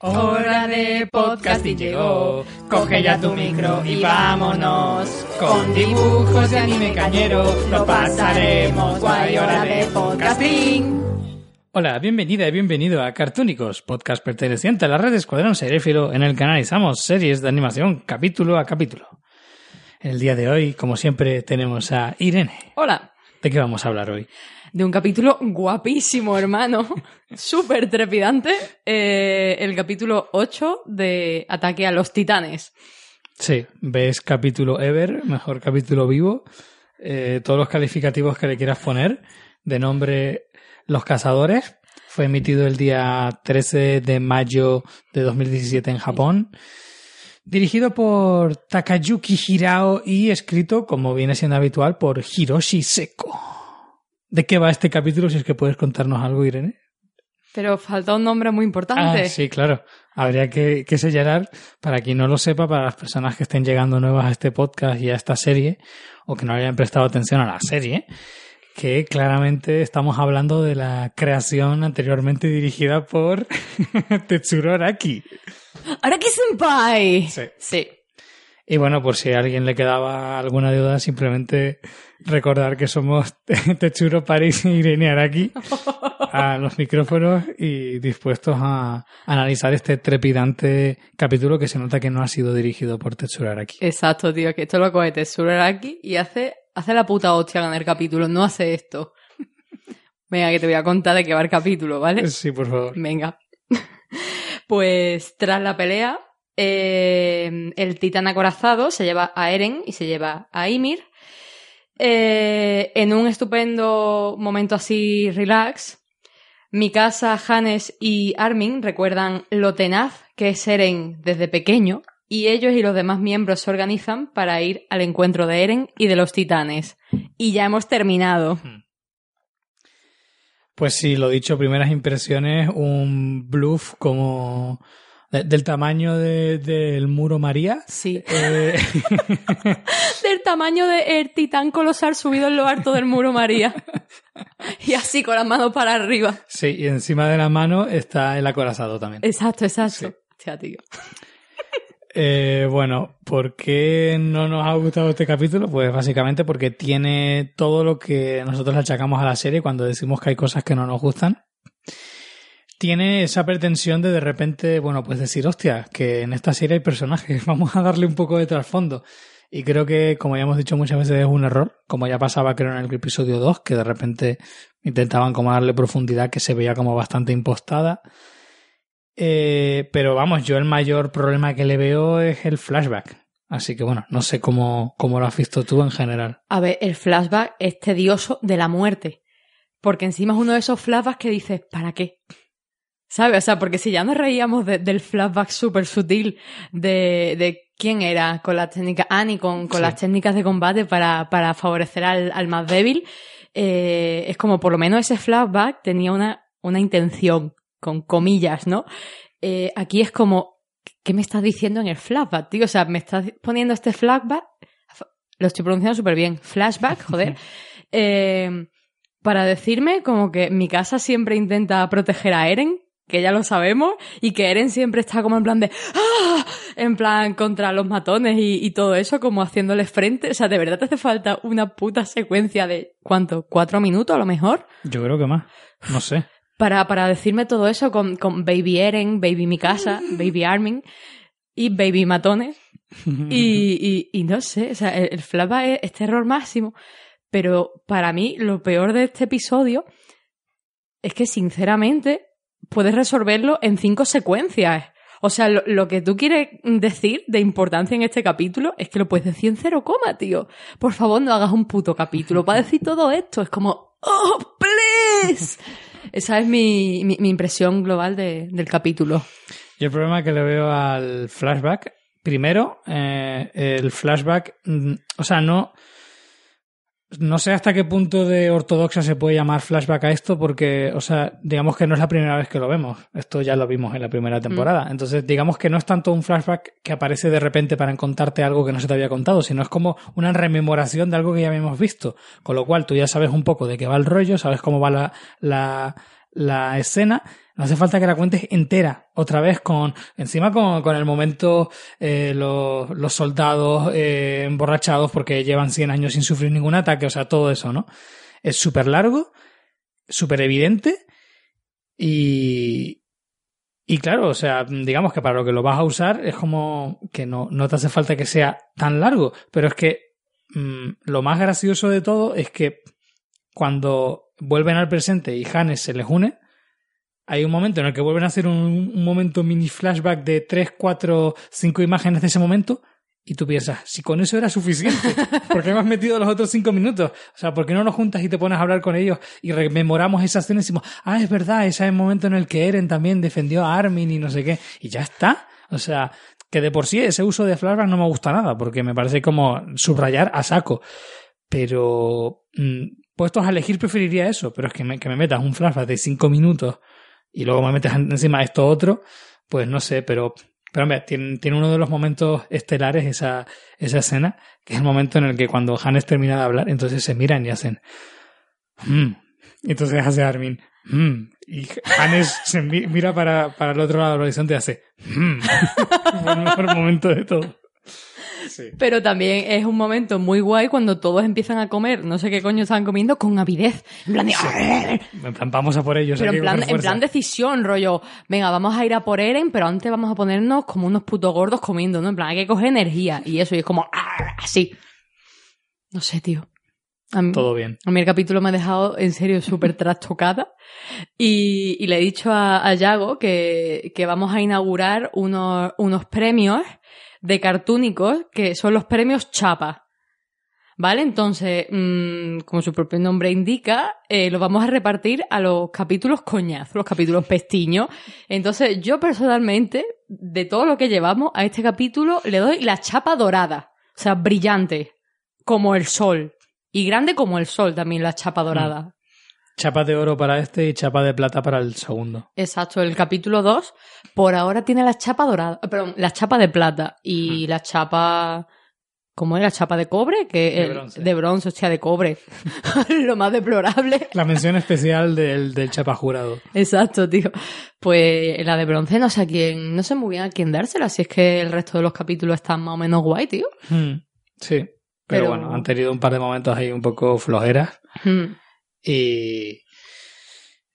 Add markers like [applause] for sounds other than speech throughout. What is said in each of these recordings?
Hora de podcasting llegó. Coge ya tu micro y vámonos. Con dibujos de anime cañero lo pasaremos guay. Hora de podcasting. Hola, bienvenida y bienvenido a Cartúnicos, podcast perteneciente a la red Escuadrón Seréfilo en el que analizamos series de animación capítulo a capítulo. El día de hoy, como siempre, tenemos a Irene. Hola. ¿De qué vamos a hablar hoy? De un capítulo guapísimo, hermano. [laughs] Súper trepidante. Eh, el capítulo 8 de Ataque a los Titanes. Sí, ves capítulo ever, mejor capítulo vivo, eh, todos los calificativos que le quieras poner, de nombre Los Cazadores, fue emitido el día 13 de mayo de 2017 en Japón, dirigido por Takayuki Hirao y escrito, como viene siendo habitual, por Hiroshi Seko. ¿De qué va este capítulo? Si es que puedes contarnos algo, Irene. Pero falta un nombre muy importante. Ah, sí, claro. Habría que, que señalar, para quien no lo sepa, para las personas que estén llegando nuevas a este podcast y a esta serie, o que no hayan prestado atención a la serie, que claramente estamos hablando de la creación anteriormente dirigida por [laughs] Tetsuro Araki. ¡Araki Senpai! Sí. Sí. Y bueno, por si a alguien le quedaba alguna duda, simplemente recordar que somos [laughs] Tetsuro Paris y Irene Araki a los micrófonos y dispuestos a analizar este trepidante capítulo que se nota que no ha sido dirigido por Tetsuro Araki. Exacto, tío, que esto lo coge Tetsuro Araki y hace, hace la puta hostia en el capítulo, no hace esto. [laughs] Venga, que te voy a contar de qué va el capítulo, ¿vale? Sí, por favor. Venga. Pues tras la pelea, eh, el titán acorazado se lleva a Eren y se lleva a Ymir. Eh, en un estupendo momento así relax, Mikasa, Hannes y Armin recuerdan lo tenaz que es Eren desde pequeño y ellos y los demás miembros se organizan para ir al encuentro de Eren y de los titanes. Y ya hemos terminado. Pues sí, lo dicho, primeras impresiones, un bluff como de- del tamaño de- del muro María. Sí. Eh, [laughs] del tamaño del titán colosal subido en lo alto del muro María. [laughs] y así con las manos para arriba. sí, y encima de la mano está el acorazado también. Exacto, exacto. Sí. Hostia, tío. Eh, bueno, ¿por qué no nos ha gustado este capítulo? Pues básicamente porque tiene todo lo que nosotros achacamos a la serie cuando decimos que hay cosas que no nos gustan. Tiene esa pretensión de de repente, bueno, pues decir, hostia, que en esta serie hay personajes, [laughs] vamos a darle un poco de trasfondo. Y creo que, como ya hemos dicho muchas veces, es un error, como ya pasaba creo en el episodio 2, que de repente intentaban como darle profundidad que se veía como bastante impostada. Eh, pero vamos, yo el mayor problema que le veo es el flashback. Así que bueno, no sé cómo, cómo lo has visto tú en general. A ver, el flashback es tedioso de la muerte. Porque encima es uno de esos flashbacks que dices, ¿para qué? ¿Sabes? O sea, porque si ya nos reíamos de- del flashback súper sutil de, de quién era con las técnicas, Annie, con, con Sí. las técnicas de combate para, para favorecer al, al más débil, eh, es como por lo menos ese flashback tenía una, una intención, con comillas, ¿no? Eh, aquí es como, ¿qué me estás diciendo en el flashback, tío? O sea, me estás poniendo este flashback, lo estoy pronunciando súper bien, flashback, joder, [laughs] eh, para decirme como que mi casa siempre intenta proteger a Eren, que ya lo sabemos, y que Eren siempre está como en plan de ¡Ah! en plan contra los matones y, y todo eso, como haciéndole frente. O sea, de verdad te hace falta una puta secuencia de ¿cuánto? ¿Cuatro minutos a lo mejor? Yo creo que más. No sé. Para, para decirme todo eso con, con Baby Eren, Baby Mikasa, [laughs] Baby Armin y Baby Matones. [laughs] Y, y, y no sé, o sea, el, el flashback es, es terror máximo. Pero para mí, lo peor de este episodio es que, sinceramente, puedes resolverlo en cinco secuencias. O sea, lo, lo que tú quieres decir de importancia en este capítulo es que lo puedes decir en cero coma, tío. Por favor, no hagas un puto capítulo para decir todo esto. Es como, ¡oh, please! [laughs] Esa es mi, mi, mi impresión global de- del capítulo. Yo el problema que le veo al flashback, primero, eh, el flashback, mm, o sea, no, no sé hasta qué punto de ortodoxa se puede llamar flashback a esto, porque, o sea, digamos que no es la primera vez que lo vemos. Esto ya lo vimos en la primera temporada. Entonces, digamos que no es tanto un flashback que aparece de repente para contarte algo que no se te había contado, sino es como una rememoración de algo que ya habíamos visto. Con lo cual, tú ya sabes un poco de qué va el rollo, sabes cómo va la, la, la escena. No hace falta que la cuentes entera, otra vez con, encima con, con el momento, eh, los, los soldados eh, emborrachados porque llevan 100 años sin sufrir ningún ataque, o sea, todo eso, ¿no? Es súper largo, súper evidente y, y claro, o sea, digamos que para lo que lo vas a usar es como que no, no te hace falta que sea tan largo, pero es que mm, lo más gracioso de todo es que cuando vuelven al presente y Hannes se les une, hay un momento en el que vuelven a hacer un, un momento mini flashback de 3, 4, 5 imágenes de ese momento y tú piensas, si con eso era suficiente, [laughs] ¿por qué me has metido los otros 5 minutos? O sea, ¿por qué no nos juntas y te pones a hablar con ellos y rememoramos esa escena y decimos, ah, es verdad, ese es el momento en el que Eren también defendió a Armin y no sé qué, y ya está. O sea, que de por sí ese uso de flashback no me gusta nada, porque me parece como subrayar a saco. Pero mm, puestos a elegir preferiría eso, pero es que me, que me metas un flashback de 5 minutos y luego me metes encima esto otro, pues no sé, pero, pero hombre, tiene, tiene uno de los momentos estelares esa, esa escena, que es el momento en el que cuando Hannes termina de hablar, entonces se miran y hacen. Y entonces hace Armin, "Hmm". y Hannes [laughs] se mi- mira para, para el otro lado del horizonte y hace, "Hmm". [laughs] Fue el mejor momento de todo. Sí. Pero también es un momento muy guay cuando todos empiezan a comer, no sé qué coño están comiendo, con avidez. En plan de... En plan, vamos a por ellos. Pero en plan, en plan decisión, rollo, venga, vamos a ir a por Eren, pero antes vamos a ponernos como unos putos gordos comiendo, ¿no? En plan, hay que coger energía y eso, y es como, ¡ah! así. No sé, tío. A mí, Todo bien. a mí el capítulo me ha dejado en serio súper trastocada y, y le he dicho a, a Yago que, que vamos a inaugurar unos, unos premios de cartúnicos que son los premios Chapa. ¿Vale? Entonces, mm, como su propio nombre indica, eh, los vamos a repartir a los capítulos coñazo, los capítulos pestiños. Entonces, yo personalmente, de todo lo que llevamos a este capítulo, le doy la chapa dorada. O sea, brillante, como el sol. Y grande como el sol también la chapa dorada. Chapa de oro para este y chapa de plata para el segundo. Exacto, el capítulo 2 por ahora tiene la chapa dorada, eh, perdón, la chapa de plata y la chapa ¿cómo es la chapa de cobre? Que De el- bronce. de bronce, hostia, de cobre. [laughs] Lo más deplorable. La mención especial del, del chapa jurado. Exacto, tío. Pues la de bronce no sé a quién, no sé muy bien a quién dársela, si es que el resto de los capítulos están más o menos guay, tío. Hmm, Sí. Pero, Pero- bueno, han tenido un par de momentos ahí un poco flojeras. Hmm. Y.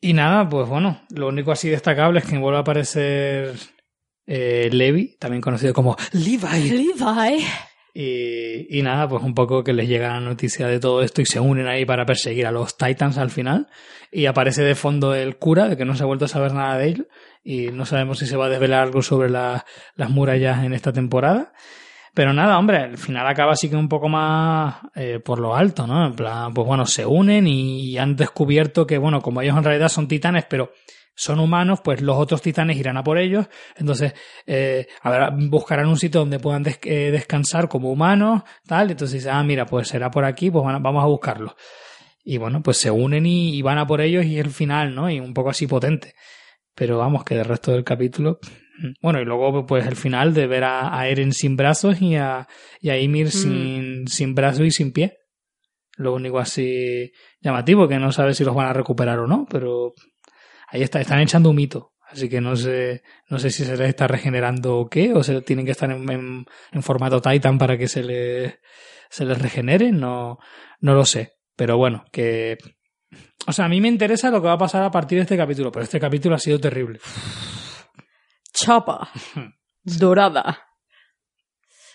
Y nada, pues bueno, lo único así destacable es que vuelve a aparecer eh, Levi, también conocido como Levi. Levi. Y, y nada, pues un poco que les llega la noticia de todo esto y se unen ahí para perseguir a los Titans al final. Y aparece de fondo el cura, de que no se ha vuelto a saber nada de él. Y no sabemos si se va a desvelar algo sobre la- las murallas en esta temporada. Pero nada, hombre, al final acaba así que un poco más eh, por lo alto, ¿no? En plan, pues bueno, se unen y han descubierto que, bueno, como ellos en realidad son titanes, pero son humanos, pues los otros titanes irán a por ellos. Entonces, eh, habrá- buscarán un sitio donde puedan eh, descansar como humanos, tal. Entonces ah, mira, pues será por aquí, pues van a- vamos a buscarlo. Y bueno, pues se unen y, y van a por ellos y el final, ¿no? Y un poco así potente. Pero vamos, que del resto del capítulo. Bueno, y luego, pues el final de ver a, a Eren sin brazos y a, y a Ymir sin, sin brazos y sin pie. Lo único así llamativo, que no sabe si los van a recuperar o no, pero ahí está, están echando un mito. Así que no sé, no sé si se les está regenerando o qué, o se tienen que estar en, en- en formato Titan para que se les, se les regenere, no, no lo sé. Pero bueno, que, o sea, a mí me interesa lo que va a pasar a partir de este capítulo, pero este capítulo ha sido terrible. [laughs] Chapa. [laughs] Dorada.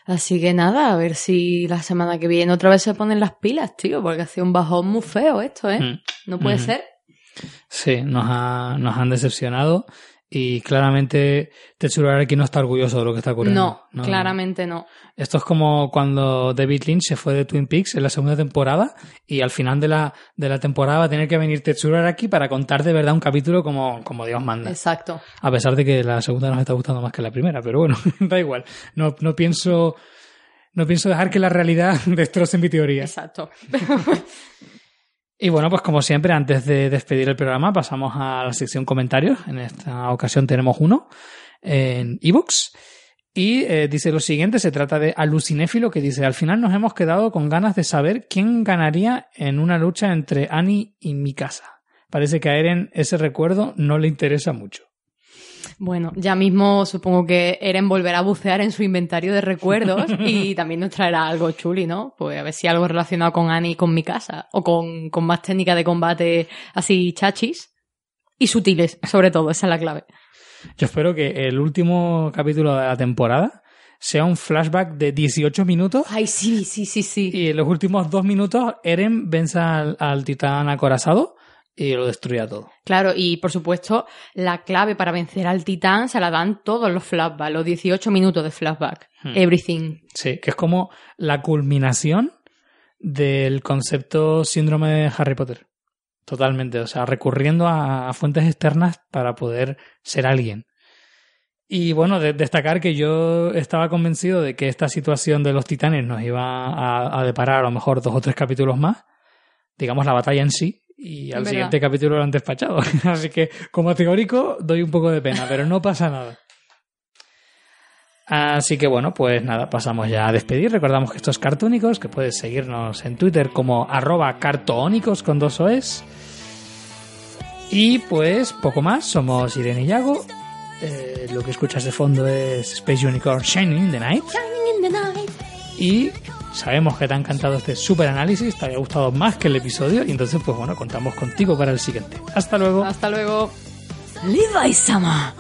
Así que nada, a ver si la semana que viene otra vez se ponen las pilas, tío, porque ha sido un bajón muy feo esto, ¿eh? Mm. No puede Ujú. ser. Sí, nos, ha- nos han decepcionado Y claramente Tetsuro Araki no está orgulloso de lo que está ocurriendo. No, claramente no. Esto es como cuando David Lynch se fue de Twin Peaks en la segunda temporada y al final de la, de la temporada va a tener que venir Tetsuro Araki para contar de verdad un capítulo como, como Dios manda. Exacto. A pesar de que la segunda nos está gustando más que la primera, pero bueno, [laughs] da igual. No, no pienso no pienso dejar que la realidad [laughs] destroce mi teoría. Exacto. [laughs] Y bueno, pues como siempre, antes de despedir el programa, pasamos a la sección comentarios. En esta ocasión tenemos uno en ebooks. Y eh, dice lo siguiente, se trata de Alucinéfilo que dice, al final nos hemos quedado con ganas de saber quién ganaría en una lucha entre Annie y Mikasa. Parece que a Eren ese recuerdo no le interesa mucho. Bueno, ya mismo supongo que Eren volverá a bucear en su inventario de recuerdos [laughs] y también nos traerá algo chuli, ¿no? Pues a ver si algo relacionado con Annie y con mi casa o con, con más técnicas de combate así chachis y sutiles, sobre todo, esa es la clave. Yo espero que el último capítulo de la temporada sea un flashback de 18 minutos. Ay, sí, sí, sí, sí. Y en los últimos dos minutos Eren vence al, al titán acorazado y lo destruía todo. Claro, y por supuesto, la clave para vencer al titán se la dan todos los flashbacks, los 18 minutos de flashback. Hmm. Everything. Sí, que es como la culminación del concepto síndrome de Harry Potter. Totalmente, o sea, recurriendo a, a fuentes externas para poder ser alguien. Y bueno, de- destacar que yo estaba convencido de que esta situación de los titanes nos iba a, a deparar a lo mejor dos o tres capítulos más, digamos la batalla en sí, y al verdad. siguiente capítulo lo han despachado. [laughs] Así que como teórico doy un poco de pena, pero no pasa nada. Así que bueno, pues nada, pasamos ya a despedir. Recordamos que esto es Cartónicos, que puedes seguirnos en Twitter como arroba cartónicos con dos OEs. Y pues poco más, somos Irene y Yago. Eh, lo que escuchas de fondo es Space Unicorn Shining in the Night. Y sabemos que te ha encantado este super análisis, te había gustado más que el episodio. Y entonces, pues bueno, contamos contigo para el siguiente. Hasta luego. Hasta luego. Levi Sama.